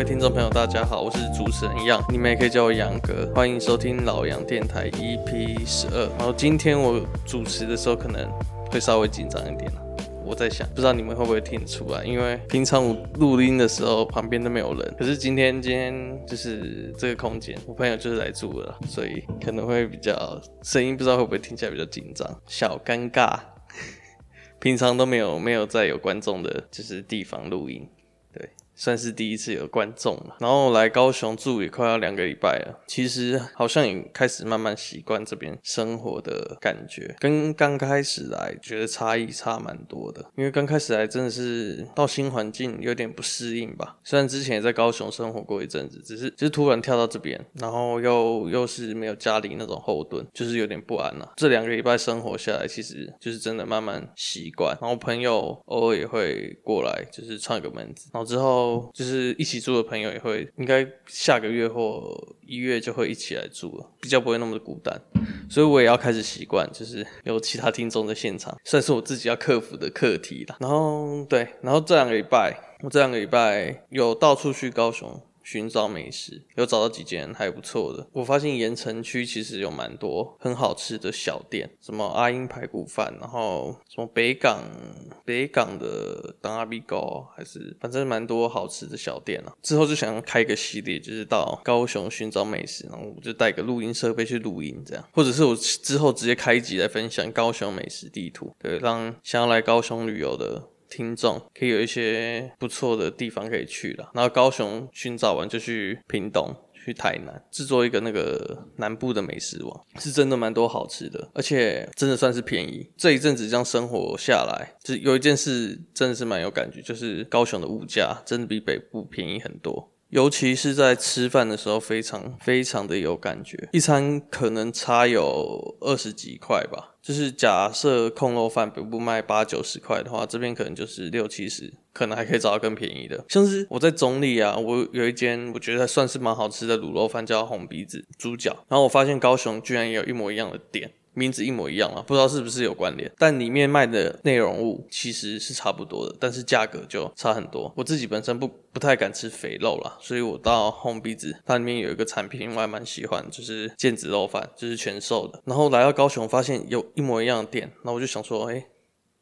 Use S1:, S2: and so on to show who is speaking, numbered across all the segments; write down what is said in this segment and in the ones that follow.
S1: 各位听众朋友，大家好，我是主持人杨，你们也可以叫我杨哥，欢迎收听老杨电台 EP 十二。然后今天我主持的时候可能会稍微紧张一点。我在想，不知道你们会不会听出来，因为平常我录音的时候旁边都没有人，可是今天今天就是这个空间，我朋友就是来住了，所以可能会比较声音不知道会不会听起来比较紧张，小尴尬。平常都没有没有在有观众的就是地方录音。对算是第一次有观众了，然后来高雄住也快要两个礼拜了。其实好像也开始慢慢习惯这边生活的感觉，跟刚开始来觉得差异差蛮多的。因为刚开始来真的是到新环境有点不适应吧。虽然之前也在高雄生活过一阵子，只是就是突然跳到这边，然后又又是没有家里那种后盾，就是有点不安了。这两个礼拜生活下来，其实就是真的慢慢习惯。然后朋友偶尔也会过来，就是串个门子，然后之后。就是一起住的朋友也会，应该下个月或一月就会一起来住了，比较不会那么的孤单，所以我也要开始习惯，就是有其他听众在现场，算是我自己要克服的课题啦。然后对，然后这两个礼拜，我这两个礼拜有到处去高雄。寻找美食，有找到几间还不错的。我发现盐城区其实有蛮多很好吃的小店，什么阿英排骨饭，然后什么北港北港的当阿比糕，还是反正蛮多好吃的小店啊。之后就想要开一个系列，就是到高雄寻找美食，然后我就带个录音设备去录音，这样，或者是我之后直接开一集来分享高雄美食地图，对，让想要来高雄旅游的。听众可以有一些不错的地方可以去了，然后高雄寻找完就去屏东、去台南，制作一个那个南部的美食网，是真的蛮多好吃的，而且真的算是便宜。这一阵子这样生活下来，就有一件事真的是蛮有感觉，就是高雄的物价真的比北部便宜很多。尤其是在吃饭的时候，非常非常的有感觉，一餐可能差有二十几块吧。就是假设控肉饭北部卖八九十块的话，这边可能就是六七十，可能还可以找到更便宜的。像是我在中坜啊，我有一间我觉得算是蛮好吃的卤肉饭，叫红鼻子猪脚。然后我发现高雄居然也有一模一样的店。名字一模一样啊，不知道是不是有关联，但里面卖的内容物其实是差不多的，但是价格就差很多。我自己本身不不太敢吃肥肉啦，所以我到红鼻子，它里面有一个产品我还蛮喜欢，就是腱子肉饭，就是全瘦的。然后来到高雄，发现有一模一样的店，那我就想说，哎、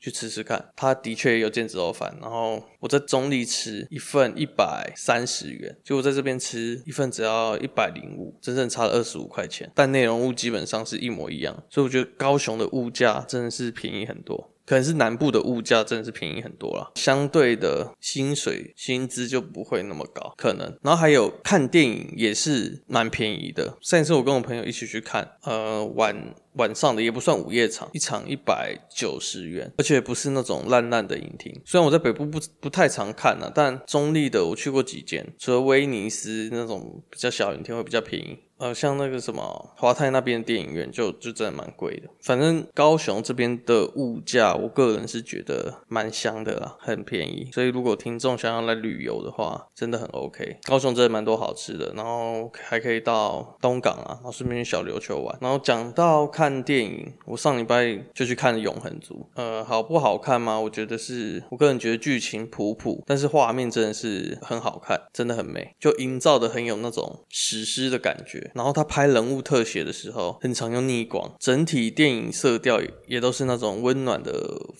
S1: 去吃吃看，它的确有腱子肉饭。然后我在中坜吃一份一百三十元，就我在这边吃一份只要一百零五，真正差了二十五块钱，但内容物基本上是一模一样。所以我觉得高雄的物价真的是便宜很多。可能是南部的物价真的是便宜很多了，相对的薪水薪资就不会那么高，可能。然后还有看电影也是蛮便宜的。上一次我跟我朋友一起去看，呃，晚晚上的也不算午夜场，一场一百九十元，而且不是那种烂烂的影厅。虽然我在北部不不太常看啊，但中立的我去过几间，除了威尼斯那种比较小影厅会比较便宜。呃，像那个什么华泰那边的电影院就就真的蛮贵的。反正高雄这边的物价，我个人是觉得蛮香的啦，很便宜。所以如果听众想要来旅游的话，真的很 OK。高雄真的蛮多好吃的，然后还可以到东港啊，然后顺便去小琉球玩。然后讲到看看电影，我上礼拜就去看了《永恒族》。呃，好不好看吗？我觉得是我个人觉得剧情普普，但是画面真的是很好看，真的很美，就营造的很有那种史诗的感觉。然后他拍人物特写的时候，很常用逆光，整体电影色调也都是那种温暖的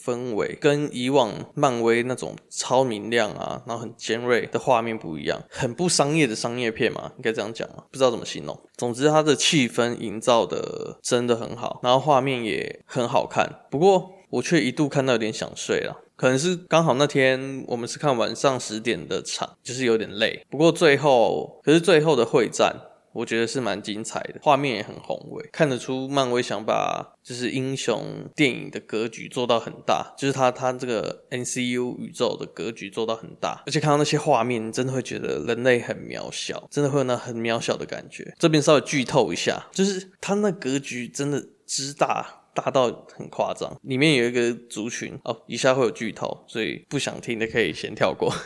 S1: 氛围，跟以往漫威那种超明亮啊，然后很尖锐的画面不一样，很不商业的商业片嘛，应该这样讲嘛，不知道怎么形容。总之，它的气氛营造的真的很很好，然后画面也很好看。不过我却一度看到有点想睡了，可能是刚好那天我们是看晚上十点的场，就是有点累。不过最后，可是最后的会战。我觉得是蛮精彩的，画面也很宏伟，看得出漫威想把就是英雄电影的格局做到很大，就是他他这个 MCU 宇宙的格局做到很大，而且看到那些画面，真的会觉得人类很渺小，真的会有那很渺小的感觉。这边稍微剧透一下，就是他那格局真的之大，大到很夸张，里面有一个族群哦，以下会有剧透，所以不想听的可以先跳过。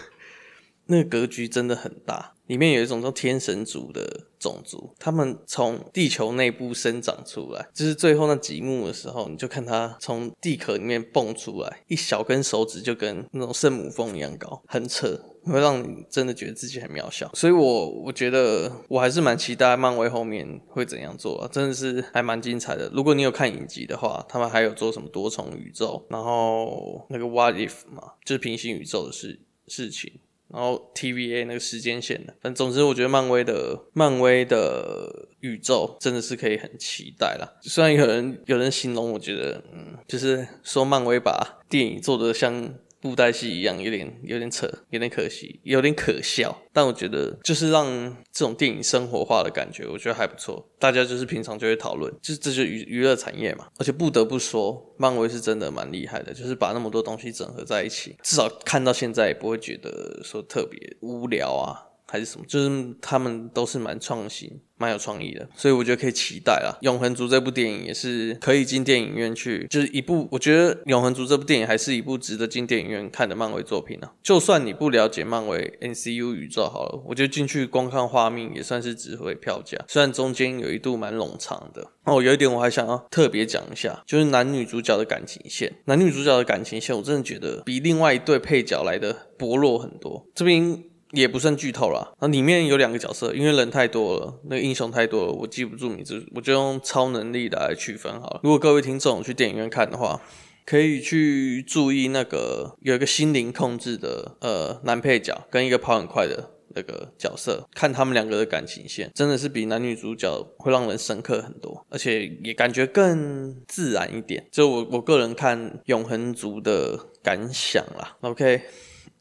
S1: 那个格局真的很大，里面有一种叫天神族的种族，他们从地球内部生长出来，就是最后那几幕的时候，你就看他从地壳里面蹦出来，一小根手指就跟那种圣母峰一样高，很扯。会让你真的觉得自己很渺小。所以我我觉得我还是蛮期待漫威后面会怎样做啊，真的是还蛮精彩的。如果你有看影集的话，他们还有做什么多重宇宙，然后那个 What If 嘛，就是平行宇宙的事事情。然后 TVA 那个时间线的，反正总之我觉得漫威的漫威的宇宙真的是可以很期待啦。虽然有人有人形容，我觉得嗯，就是说漫威把电影做的像。布袋戏一样，有点有点扯，有点可惜，有点可笑。但我觉得，就是让这种电影生活化的感觉，我觉得还不错。大家就是平常就会讨论，就是这就娱娱乐产业嘛。而且不得不说，漫威是真的蛮厉害的，就是把那么多东西整合在一起，至少看到现在也不会觉得说特别无聊啊。还是什么，就是他们都是蛮创新、蛮有创意的，所以我觉得可以期待啦。永恒族这部电影也是可以进电影院去，就是一部我觉得永恒族这部电影还是一部值得进电影院看的漫威作品啊。就算你不了解漫威 MCU 宇宙好了，我觉得进去光看画面也算是值回票价。虽然中间有一度蛮冗长的哦，有一点我还想要特别讲一下，就是男女主角的感情线。男女主角的感情线，我真的觉得比另外一对配角来的薄弱很多。这边。也不算剧透啦，那里面有两个角色，因为人太多了，那个英雄太多了，我记不住名字，我就用超能力来区分好了。如果各位听众去电影院看的话，可以去注意那个有一个心灵控制的呃男配角跟一个跑很快的那个角色，看他们两个的感情线，真的是比男女主角会让人深刻很多，而且也感觉更自然一点。就我我个人看永恒族的感想啦。OK，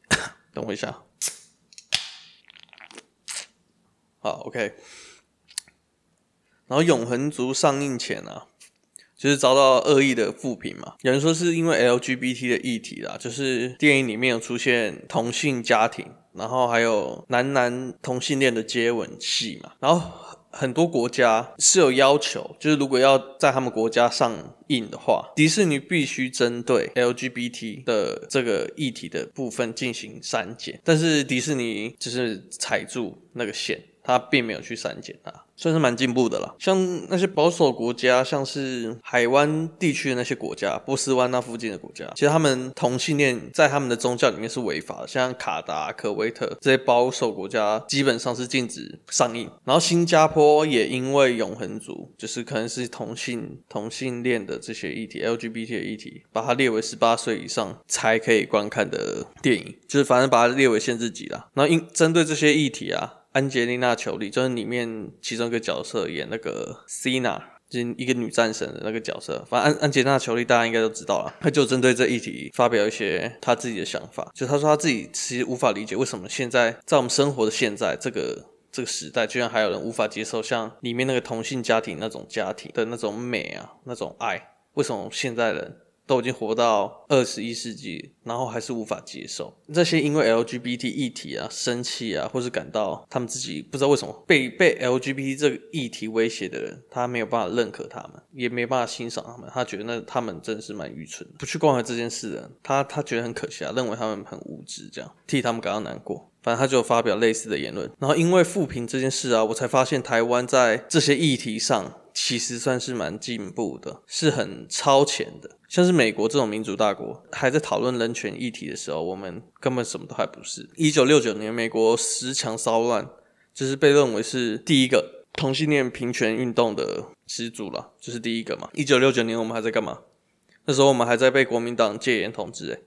S1: 等我一下。好，OK。然后《永恒族》上映前啊，就是遭到恶意的负评嘛。有人说是因为 LGBT 的议题啦，就是电影里面有出现同性家庭，然后还有男男同性恋的接吻戏嘛。然后很多国家是有要求，就是如果要在他们国家上映的话，迪士尼必须针对 LGBT 的这个议题的部分进行删减。但是迪士尼就是踩住那个线。他并没有去删减它，算是蛮进步的了。像那些保守国家，像是海湾地区的那些国家，波斯湾那附近的国家，其实他们同性恋在他们的宗教里面是违法的。像卡达、科威特这些保守国家，基本上是禁止上映。然后新加坡也因为永恒族，就是可能是同性同性恋的这些议题，LGBT 的议题，把它列为十八岁以上才可以观看的电影，就是反正把它列为限制级啦。然后因针对这些议题啊。安吉丽娜·裘莉就是里面其中一个角色，演那个 Cena，就一个女战神的那个角色。反正安安吉丽娜·裘莉大家应该都知道了，她就针对这议题发表一些她自己的想法。就她说她自己其实无法理解为什么现在在我们生活的现在这个这个时代，居然还有人无法接受像里面那个同性家庭那种家庭的那种美啊，那种爱，为什么现在人？都已经活到二十一世纪，然后还是无法接受。这些因为 LGBT 议题啊生气啊，或是感到他们自己不知道为什么被被 LGBT 这个议题威胁的人，他没有办法认可他们，也没办法欣赏他们，他觉得那他们真的是蛮愚蠢的，不去关怀这件事的，他他觉得很可惜啊，认为他们很无知，这样替他们感到难过。反正他就发表类似的言论，然后因为负评这件事啊，我才发现台湾在这些议题上其实算是蛮进步的，是很超前的。像是美国这种民主大国，还在讨论人权议题的时候，我们根本什么都还不是。一九六九年，美国十强骚乱，就是被认为是第一个同性恋平权运动的始祖了，就是第一个嘛。一九六九年，我们还在干嘛？那时候我们还在被国民党戒严统治，诶。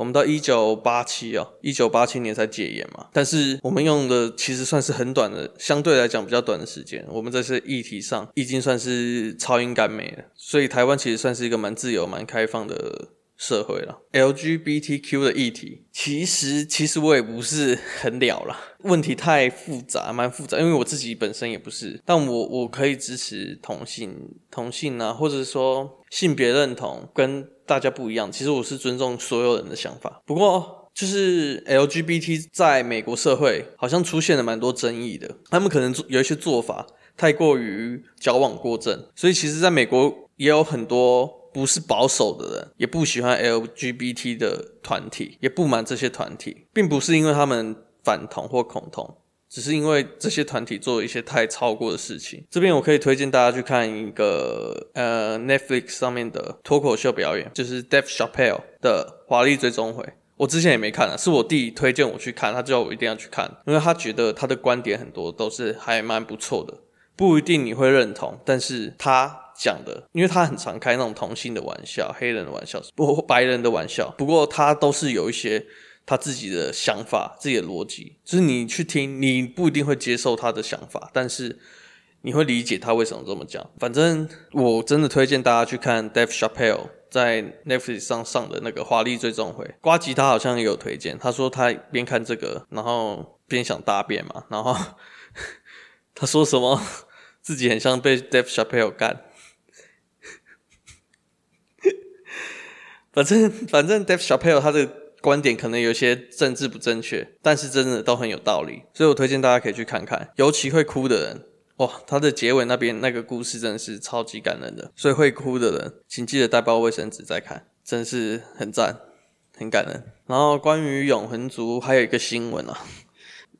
S1: 我们到一九八七啊，一九八七年才解严嘛。但是我们用的其实算是很短的，相对来讲比较短的时间。我们在这议题上已经算是超英赶美了，所以台湾其实算是一个蛮自由、蛮开放的社会了。LGBTQ 的议题，其实其实我也不是很了啦，问题太复杂，蛮复杂。因为我自己本身也不是，但我我可以支持同性同性啊，或者说性别认同跟。大家不一样，其实我是尊重所有人的想法。不过，就是 LGBT 在美国社会好像出现了蛮多争议的，他们可能有一些做法太过于矫枉过正，所以其实在美国也有很多不是保守的人，也不喜欢 LGBT 的团体，也不满这些团体，并不是因为他们反同或恐同。只是因为这些团体做了一些太超过的事情。这边我可以推荐大家去看一个呃 Netflix 上面的脱口秀表演，就是 Dave Chappelle 的《华丽追踪回》。我之前也没看啊，是我弟推荐我去看，他叫我一定要去看，因为他觉得他的观点很多都是还蛮不错的，不一定你会认同，但是他讲的，因为他很常开那种同性的玩笑、黑人的玩笑、不白人的玩笑，不过他都是有一些他自己的想法、自己的逻辑，就是你去听，你不一定会接受他的想法，但是你会理解他为什么这么讲。反正我真的推荐大家去看 Dave Chappelle。在 Netflix 上上的那个华丽最终回，呱吉他好像也有推荐。他说他边看这个，然后边想大便嘛，然后 他说什么自己很像被 Dave Chappelle 干。反正反正 Dave Chappelle 他的观点可能有些政治不正确，但是真的都很有道理，所以我推荐大家可以去看看，尤其会哭的人。哇，他的结尾那边那个故事真的是超级感人的，所以会哭的人，请记得带包卫生纸再看，真是很赞，很感人。然后关于永恒族还有一个新闻啊，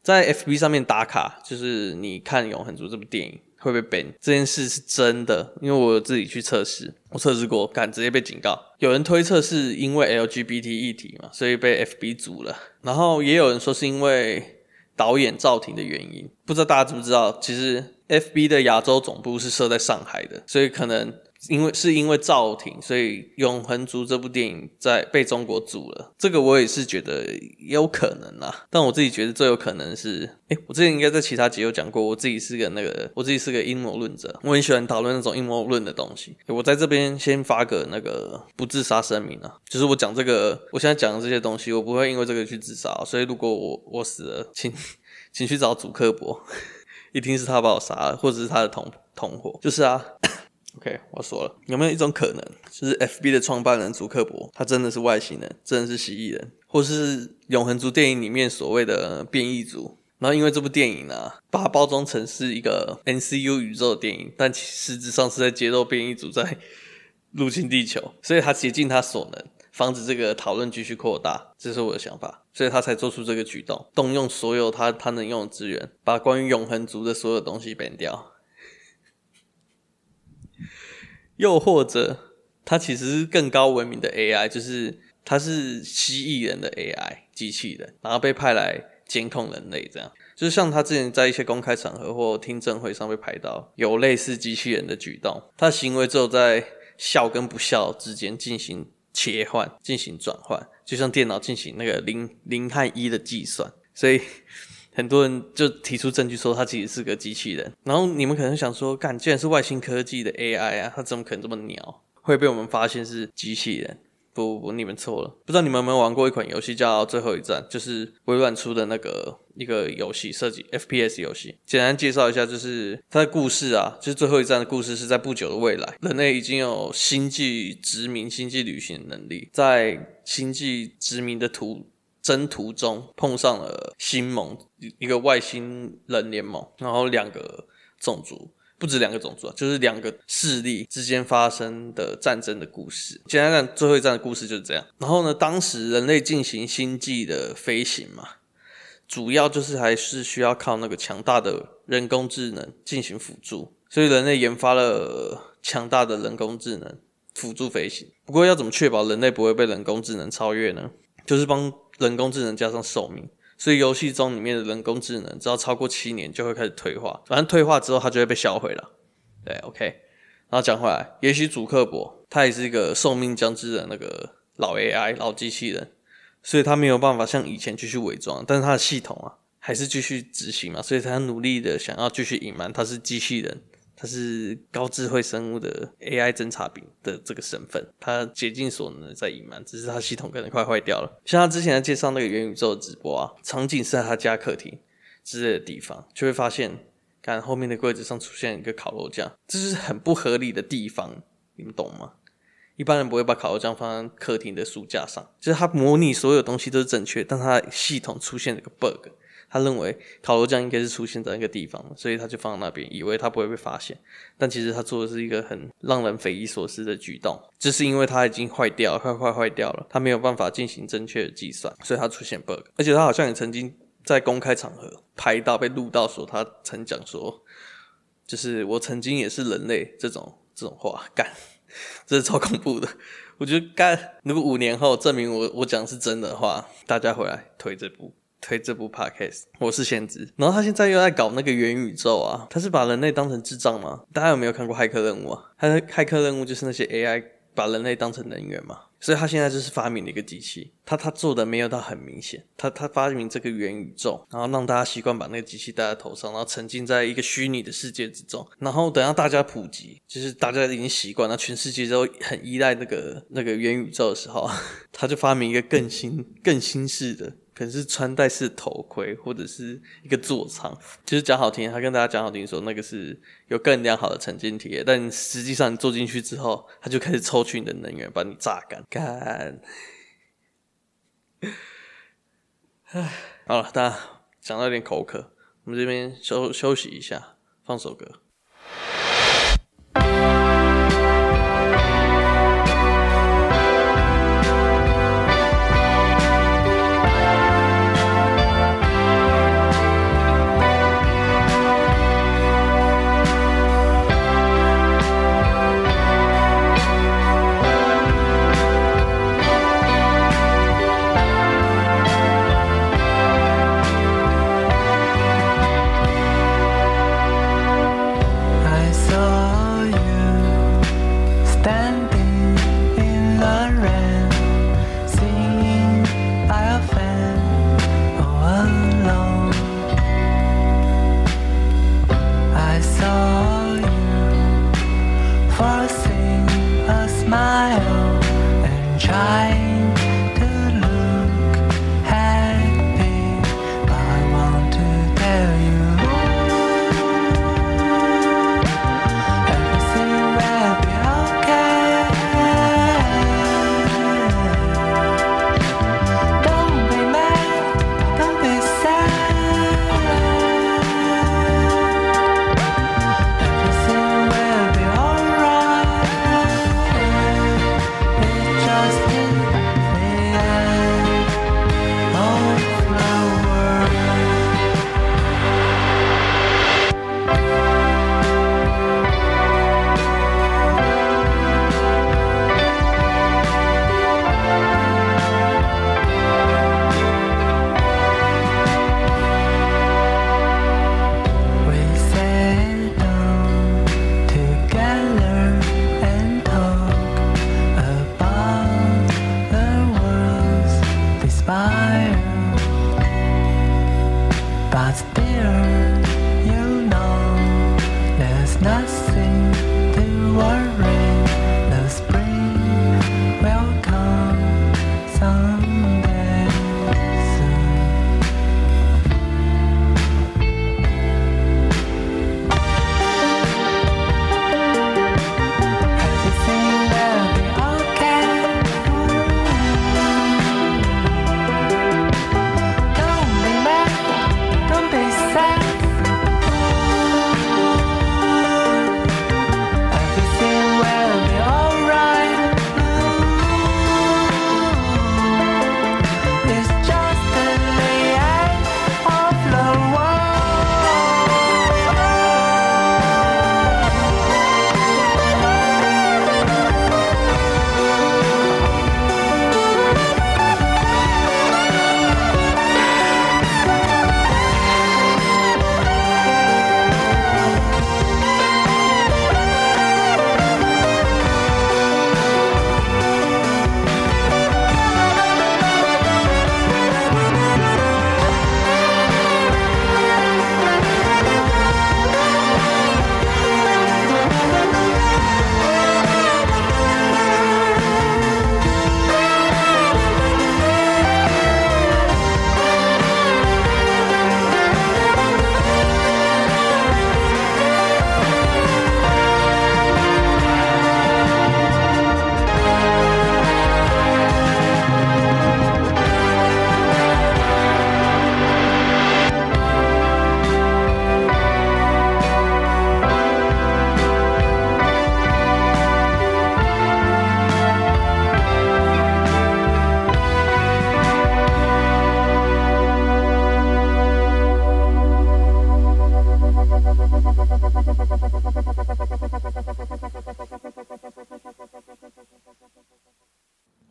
S1: 在 FB 上面打卡，就是你看永恒族这部电影会被 ban 这件事是真的，因为我自己去测试，我测试过，敢直接被警告。有人推测是因为 LGBT 议题嘛，所以被 FB 阻了，然后也有人说是因为导演赵婷的原因，不知道大家知不知道，其实。FB 的亚洲总部是设在上海的，所以可能因为是因为赵婷，所以《永恒族》这部电影在被中国阻了。这个我也是觉得有可能啦，但我自己觉得最有可能是，诶，我之前应该在其他集有讲过，我自己是个那个，我自己是个阴谋论者，我很喜欢讨论那种阴谋论的东西。我在这边先发个那个不自杀声明啊，就是我讲这个，我现在讲的这些东西，我不会因为这个去自杀，所以如果我我死了，请请去找祖克伯。一定是他把我杀了，或者是他的同同伙。就是啊，OK，我说了，有没有一种可能，就是 FB 的创办人祖克伯，他真的是外星人，真的是蜥蜴人，或是永恒族电影里面所谓的变异族？然后因为这部电影呢、把它包装成是一个 MCU 宇宙的电影，但其实质上是在揭露变异族在入侵地球，所以他竭尽他所能。防止这个讨论继续扩大，这是我的想法，所以他才做出这个举动，动用所有他他能用的资源，把关于永恒族的所有东西 ban 掉。又或者，它其实是更高文明的 AI，就是它是蜥蜴人的 AI 机器人，然后被派来监控人类，这样就是像他之前在一些公开场合或听证会上被拍到有类似机器人的举动，他行为只有在笑跟不笑之间进行。切换进行转换，就像电脑进行那个零零和一的计算，所以很多人就提出证据说他其实是个机器人。然后你们可能想说，干，既然是外星科技的 AI 啊，他怎么可能这么鸟，会被我们发现是机器人？不不不，你们错了。不知道你们有没有玩过一款游戏叫《最后一战》，就是微软出的那个一个游戏设计 FPS 游戏。简单介绍一下，就是它的故事啊，就是《最后一战》的故事是在不久的未来，人类已经有星际殖民、星际旅行能力，在星际殖民的途征途中碰上了星盟，一个外星人联盟，然后两个种族。不止两个种族啊，就是两个势力之间发生的战争的故事。简单讲，最后一战的故事就是这样。然后呢，当时人类进行星际的飞行嘛，主要就是还是需要靠那个强大的人工智能进行辅助，所以人类研发了强大的人工智能辅助飞行。不过要怎么确保人类不会被人工智能超越呢？就是帮人工智能加上寿命。所以游戏中里面的人工智能，只要超过七年就会开始退化，反正退化之后它就会被销毁了。对，OK。然后讲回来，也许主克伯他也是一个寿命将至的那个老 AI 老机器人，所以他没有办法像以前继续伪装，但是他的系统啊还是继续执行嘛，所以他努力的想要继续隐瞒他是机器人。他是高智慧生物的 AI 侦察兵的这个身份，他竭尽所能的在隐瞒，只是他系统可能快坏掉了。像他之前在介绍那个元宇宙直播啊，场景是在他家客厅之类的地方，就会发现，看后面的柜子上出现一个烤肉酱，这是很不合理的地方，你们懂吗？一般人不会把烤肉酱放在客厅的书架上，就是他模拟所有东西都是正确，但他系统出现了个 bug。他认为烤肉酱应该是出现在那个地方，所以他就放在那边，以为他不会被发现。但其实他做的是一个很让人匪夷所思的举动，这是因为他已经坏掉，快快坏掉了，他没有办法进行正确的计算，所以他出现 bug。而且他好像也曾经在公开场合拍到被录到说，他曾讲说，就是我曾经也是人类这种这种话干。这是超恐怖的。我觉得干，如果五年后证明我我讲是真的话，大家回来推这部推这部 podcast，我是先知。然后他现在又在搞那个元宇宙啊，他是把人类当成智障吗？大家有没有看过骇客任务啊？他的骇客任务就是那些 AI 把人类当成能源嘛。所以他现在就是发明了一个机器，他他做的没有到很明显，他他发明这个元宇宙，然后让大家习惯把那个机器戴在头上，然后沉浸在一个虚拟的世界之中，然后等到大家普及，就是大家已经习惯了，全世界都很依赖那个那个元宇宙的时候，他就发明一个更新更新式的。可能是穿戴式头盔，或者是一个座舱，其实讲好听，他跟大家讲好听说那个是有更良好的沉浸体验，但实际上你坐进去之后，他就开始抽取你的能源，把你榨干。干，唉，好了，大家讲到有点口渴，我们这边休休息一下，放首歌。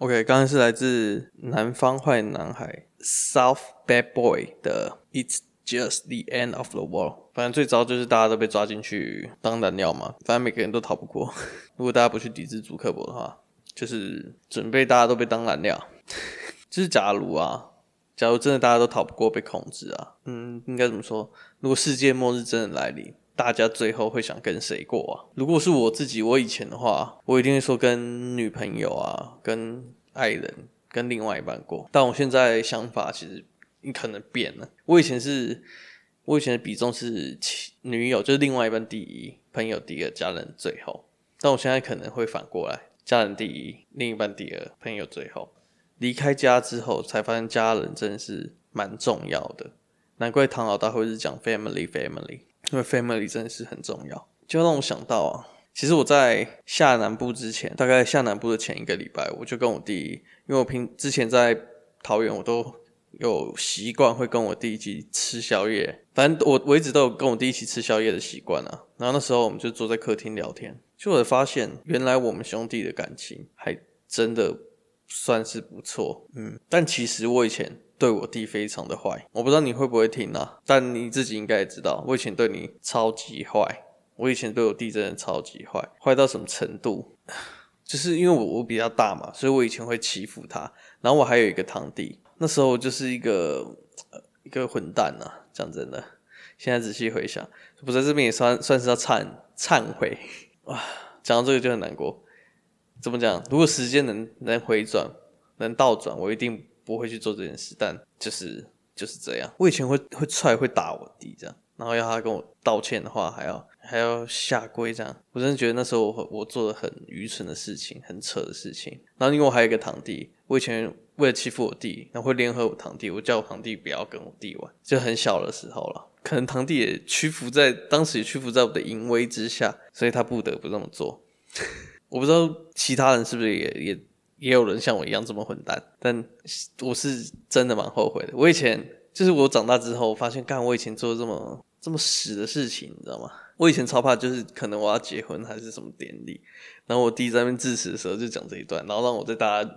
S1: OK，刚刚是来自南方坏男孩 South Bad Boy 的 It's Just the End of the World。反正最糟就是大家都被抓进去当燃料嘛，反正每个人都逃不过。如果大家不去抵制祖克伯的话，就是准备大家都被当燃料。就是假如啊，假如真的大家都逃不过被控制啊，嗯，应该怎么说？如果世界末日真的来临，大家最后会想跟谁过啊？如果是我自己，我以前的话，我一定会说跟女朋友啊，跟爱人，跟另外一半过。但我现在想法其实你可能变了。我以前是。我以前的比重是女友就是另外一半第一，朋友第二，家人最后。但我现在可能会反过来，家人第一，另一半第二，朋友最后。离开家之后才发现家人真的是蛮重要的，难怪唐老大会是讲 family family，因为 family 真的是很重要。就让我想到啊，其实我在下南部之前，大概下南部的前一个礼拜，我就跟我弟，因为我平之前在桃园，我都。有习惯会跟我弟一起吃宵夜，反正我我一直都有跟我弟一起吃宵夜的习惯啊。然后那时候我们就坐在客厅聊天，就我发现原来我们兄弟的感情还真的算是不错，嗯。但其实我以前对我弟非常的坏，我不知道你会不会听啊，但你自己应该也知道，我以前对你超级坏，我以前对我弟真的超级坏，坏到什么程度？就是因为我我比较大嘛，所以我以前会欺负他，然后我还有一个堂弟。那时候就是一个一个混蛋呐，讲真的，现在仔细回想，不在这边也算算是要忏忏悔哇，讲到这个就很难过。怎么讲？如果时间能能回转，能倒转，我一定不会去做这件事。但就是就是这样，我以前会会踹会打我弟这样，然后要他跟我道歉的话，还要还要下跪这样。我真的觉得那时候我我做的很愚蠢的事情，很扯的事情。然后因为我还有一个堂弟，我以前。为了欺负我弟，然后会联合我堂弟，我叫我堂弟不要跟我弟玩，就很小的时候了。可能堂弟也屈服在当时也屈服在我的淫威之下，所以他不得不这么做。我不知道其他人是不是也也也有人像我一样这么混蛋，但我是真的蛮后悔的。我以前就是我长大之后发现，干我以前做这么这么屎的事情，你知道吗？我以前超怕，就是可能我要结婚还是什么典礼，然后我弟在那边致辞的时候就讲这一段，然后让我在大家。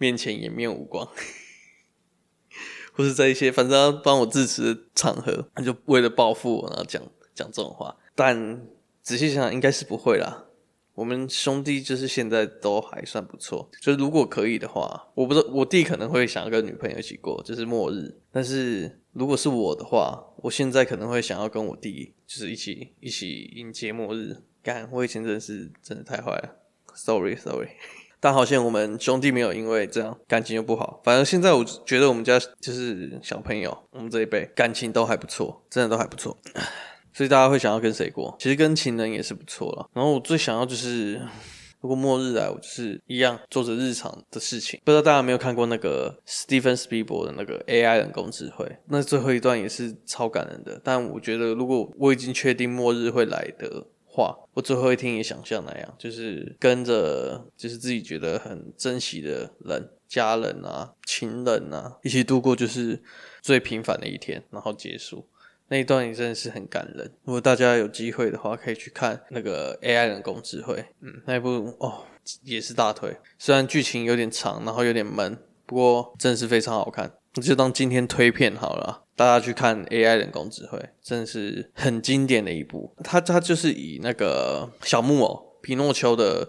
S1: 面前颜面无光，或是在一些反正帮我致辞的场合，他就为了报复我，然后讲讲这种话。但仔细想想，应该是不会啦。我们兄弟就是现在都还算不错。就如果可以的话，我不知道我弟可能会想要跟女朋友一起过，就是末日。但是如果是我的话，我现在可能会想要跟我弟，就是一起一起迎接末日。干，我以前真的是真的太坏了，sorry sorry。但好像我们兄弟没有因为这样感情又不好，反正现在我觉得我们家就是小朋友，我们这一辈感情都还不错，真的都还不错，所以大家会想要跟谁过？其实跟情人也是不错了。然后我最想要就是，如果末日来，我就是一样做着日常的事情。不知道大家有没有看过那个 Steven s p i e b e r 的那个 AI 人工智慧？那最后一段也是超感人的。但我觉得如果我已经确定末日会来的。话，我最后一天也想像那样，就是跟着，就是自己觉得很珍惜的人、家人啊、情人啊，一起度过就是最平凡的一天，然后结束那一段也真的是很感人。如果大家有机会的话，可以去看那个 AI 人工智慧，嗯，那一部哦也是大推，虽然剧情有点长，然后有点闷，不过真的是非常好看。就当今天推片好了，大家去看 AI 人工智慧，真的是很经典的一部。它它就是以那个小木偶皮诺丘的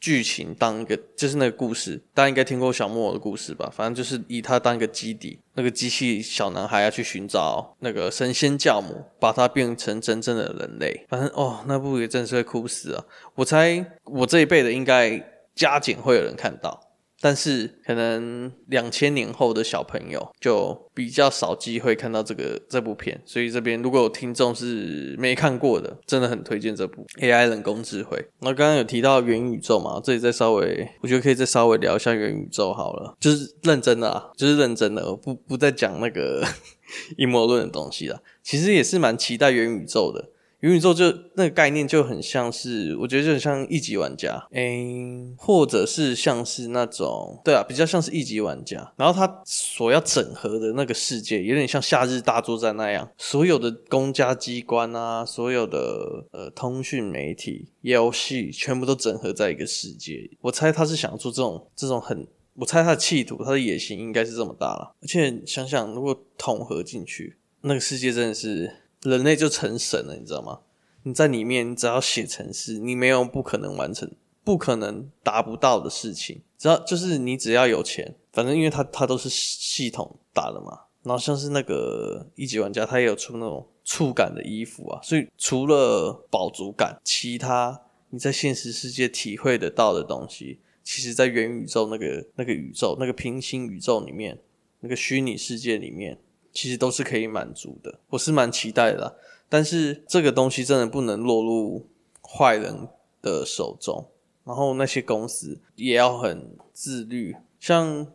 S1: 剧情当一个，就是那个故事，大家应该听过小木偶的故事吧？反正就是以他当一个基底，那个机器小男孩要去寻找那个神仙教母，把他变成真正的人类。反正哦，那部也真是会哭死啊！我猜我这一辈的应该加减会有人看到。但是可能两千年后的小朋友就比较少机会看到这个这部片，所以这边如果有听众是没看过的，真的很推荐这部 AI 人工智慧。那刚刚有提到元宇宙嘛，这里再稍微，我觉得可以再稍微聊一下元宇宙好了，就是认真的啊，就是认真的，不不再讲那个 阴谋论的东西了。其实也是蛮期待元宇宙的。元宇宙就那个概念就很像是，我觉得就很像一级玩家，诶、欸，或者是像是那种，对啊，比较像是一级玩家。然后他所要整合的那个世界，有点像夏日大作战那样，所有的公家机关啊，所有的呃通讯媒体、游戏，全部都整合在一个世界。我猜他是想做这种这种很我猜他的企图，他的野心应该是这么大了。而且想想，如果统合进去，那个世界真的是人类就成神了，你知道吗？你在里面，你只要写程式，你没有不可能完成、不可能达不到的事情。只要就是你只要有钱，反正因为它它都是系统打的嘛。然后像是那个一级玩家，他也有出那种触感的衣服啊，所以除了饱足感，其他你在现实世界体会得到的东西，其实在元宇宙那个那个宇宙那个平行宇宙里面，那个虚拟世界里面，其实都是可以满足的。我是蛮期待的啦，但是这个东西真的不能落入坏人的手中，然后那些公司也要很自律，像。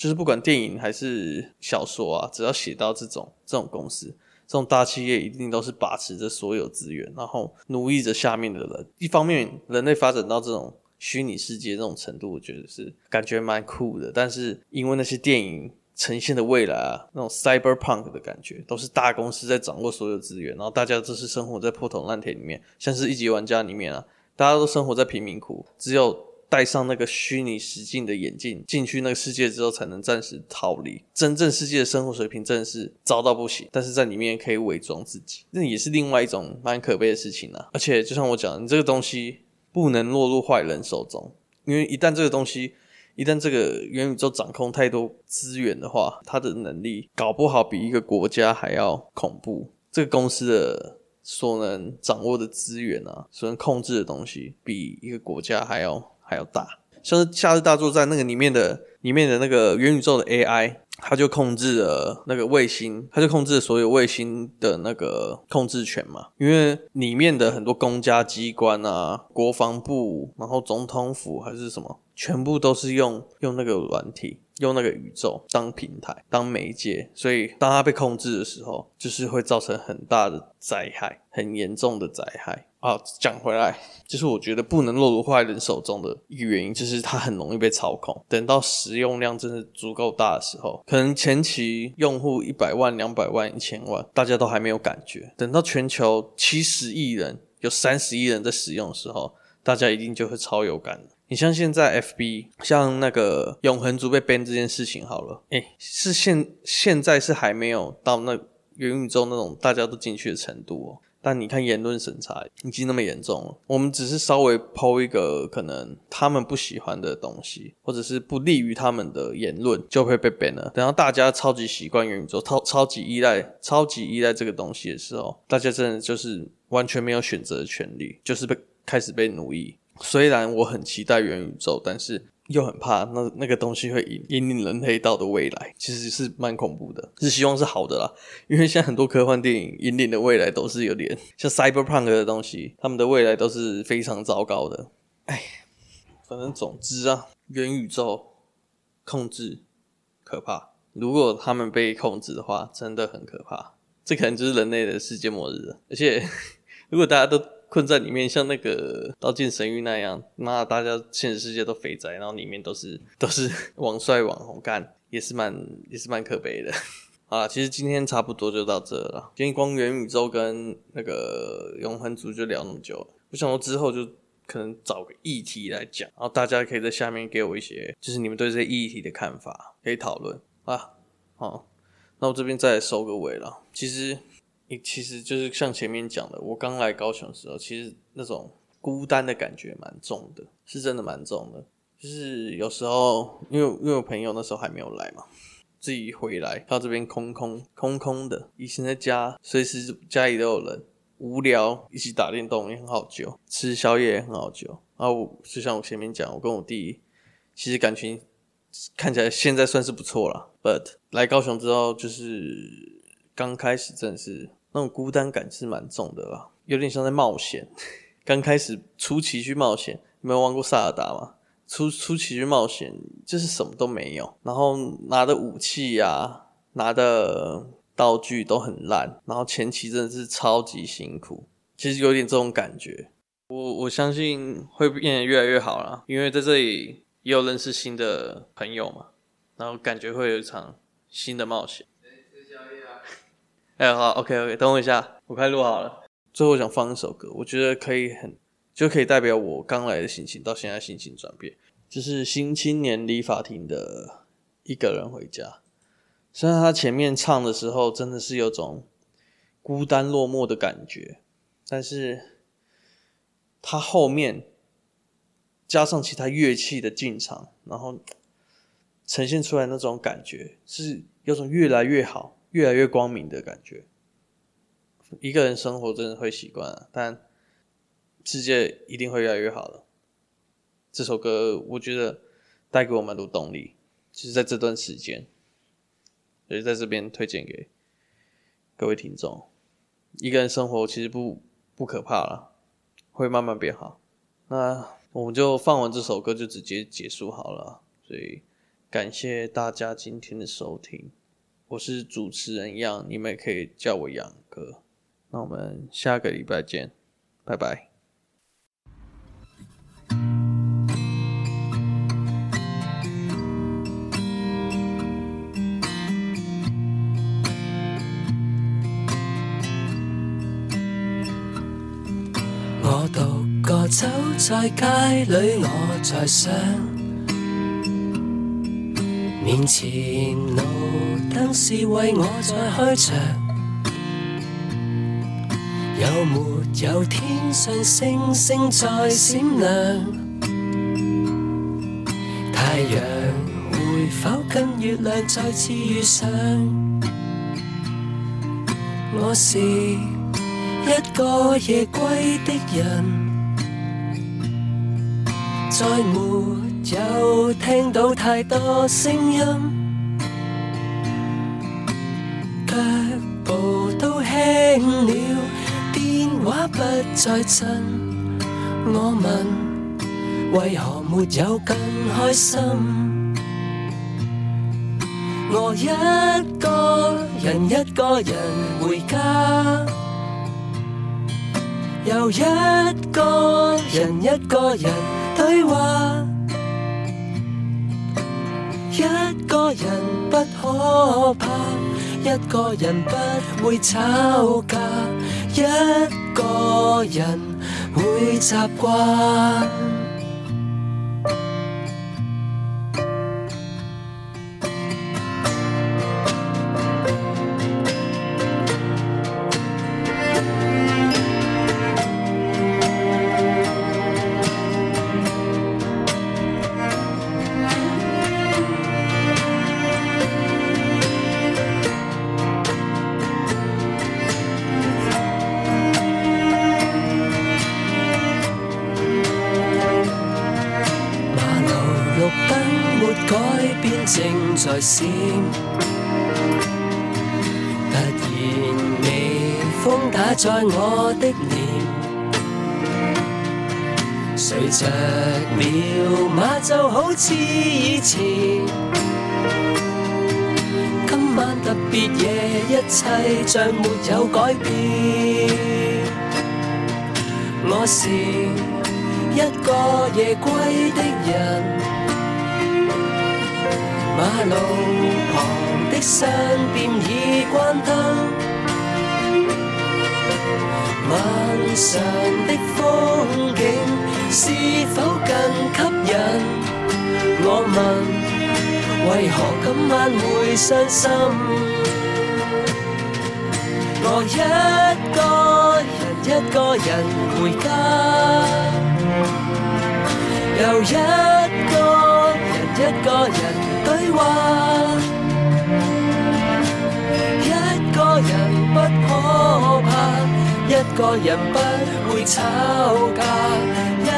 S1: 就是不管电影还是小说啊，只要写到这种这种公司、这种大企业，一定都是把持着所有资源，然后奴役着下面的人。一方面，人类发展到这种虚拟世界这种程度，我觉得是感觉蛮酷的。但是因为那些电影呈现的未来啊，那种 cyberpunk 的感觉，都是大公司在掌握所有资源，然后大家都是生活在破铜烂铁里面，像是一级玩家里面啊，大家都生活在贫民窟，只有。戴上那个虚拟实境的眼镜，进去那个世界之后，才能暂时逃离。真正世界的生活水平真的是糟到不行，但是在里面可以伪装自己，那也是另外一种蛮可悲的事情啊。而且就像我讲，你这个东西不能落入坏人手中，因为一旦这个东西，一旦这个元宇宙掌控太多资源的话，它的能力搞不好比一个国家还要恐怖。这个公司的所能掌握的资源啊，所能控制的东西，比一个国家还要。还要大，像是《夏日大作战》那个里面的里面的那个元宇宙的 AI，它就控制了那个卫星，它就控制了所有卫星的那个控制权嘛。因为里面的很多公家机关啊，国防部，然后总统府还是什么，全部都是用用那个软体。用那个宇宙当平台、当媒介，所以当它被控制的时候，就是会造成很大的灾害，很严重的灾害。啊，讲回来，就是我觉得不能落入坏人手中的一个原因，就是它很容易被操控。等到使用量真的足够大的时候，可能前期用户一百万、两百万、一千万，大家都还没有感觉。等到全球七十亿人，有三十亿人在使用的时候，大家一定就会超有感了。你像现在 FB，像那个永恒族被 ban 这件事情好了，诶，是现现在是还没有到那元宇宙那种大家都进去的程度哦。但你看言论审查已经那么严重了，我们只是稍微 po 一个可能他们不喜欢的东西，或者是不利于他们的言论，就会被 ban 了。等到大家超级习惯元宇宙，超超级依赖、超级依赖这个东西的时候，大家真的就是完全没有选择的权利，就是被开始被奴役。虽然我很期待元宇宙，但是又很怕那那个东西会引引领人类到的未来，其实是蛮恐怖的。是希望是好的啦，因为现在很多科幻电影引领的未来都是有点像 cyberpunk 的东西，他们的未来都是非常糟糕的。哎，反正总之啊，元宇宙控制可怕，如果他们被控制的话，真的很可怕。这可能就是人类的世界末日了。而且 如果大家都困在里面，像那个《刀剑神域》那样，那大家现实世界都肥宅，然后里面都是 都是网帅网红干，也是蛮也是蛮可悲的。好啦，其实今天差不多就到这了。今天光元宇宙跟那个永恒族就聊那么久了，我想说之后就可能找个议题来讲，然后大家可以在下面给我一些，就是你们对这议题的看法，可以讨论啊。好，那我这边再收个尾了。其实。你其实就是像前面讲的，我刚来高雄的时候，其实那种孤单的感觉蛮重的，是真的蛮重的。就是有时候，因为因为我朋友那时候还没有来嘛，自己回来到这边空空空空的。以前在家，随时家里都有人，无聊一起打电动也很好揪，吃宵夜也很好揪。然后就像我前面讲，我跟我弟其实感情看起来现在算是不错了，but 来高雄之后，就是刚开始真的是。那种孤单感是蛮重的啦，有点像在冒险。刚开始初期去冒险，你们有玩过萨尔达吗？初初期去冒险就是什么都没有，然后拿的武器呀、拿的道具都很烂，然后前期真的是超级辛苦。其实有点这种感觉，我我相信会变得越来越好啦，因为在这里也有认识新的朋友嘛，然后感觉会有一场新的冒险。哎、好，OK，OK，、等我一下，我快录好了。最后想放一首歌，我觉得可以很，就可以代表我刚来的心情到现在心情转变。就是《新青年理发厅》的《一个人回家》。虽然他前面唱的时候真的是有种孤单落寞的感觉，但是他后面加上其他乐器的进场，然后呈现出来那种感觉，是有种越来越好、越来越光明的感觉。一个人生活真的会习惯啊，但世界一定会越来越好的。这首歌我觉得带给我蛮多动力，就是在这段时间。所以在这边推荐给各位听众，一个人生活其实不不可怕了，会慢慢变好。那我们就放完这首歌就直接结束好了。所以感谢大家今天的收听，我是主持人杨，你们也可以叫我杨哥。那我们下个礼拜见，拜拜。
S2: 走在街里，我在想，面前路灯是为我在开场，有没有天上？星星在闪亮？太阳会否跟月亮再次遇上？我是一个夜归的人。再没有听到太多声音，步都轻了，电话不再震。我问，为何没有更开心？我一个人一个人回家，又一个人一个人。对话，一个人不可怕，一个人不会吵架，一个人会习惯。在我的脸，随着秒码就好似以前。今晚特别夜，一切像没有改变。我是一个夜归的人。马路旁的商店已关灯，晚上的风景是否更吸引？我问，为何今晚会伤心？我一个人一个人回家，又一个人一个人。对话，一个人不可怕，一个人不会吵架，一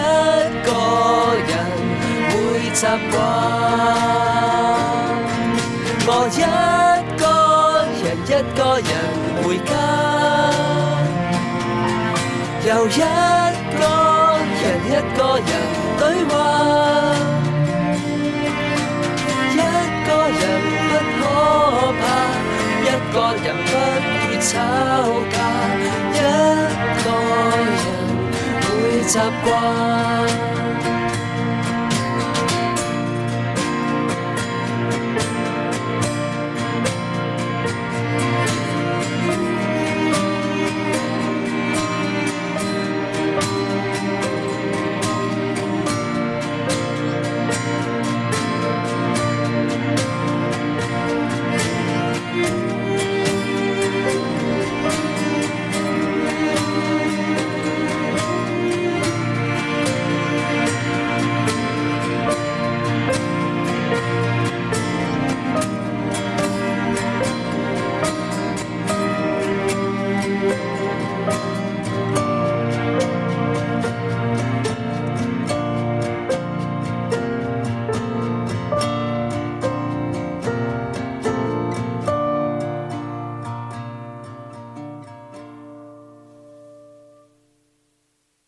S2: 个人会习惯。我一个人一个人回家，又一个人一个人对话。一个人不可怕，一个人吵架，一个人会习惯。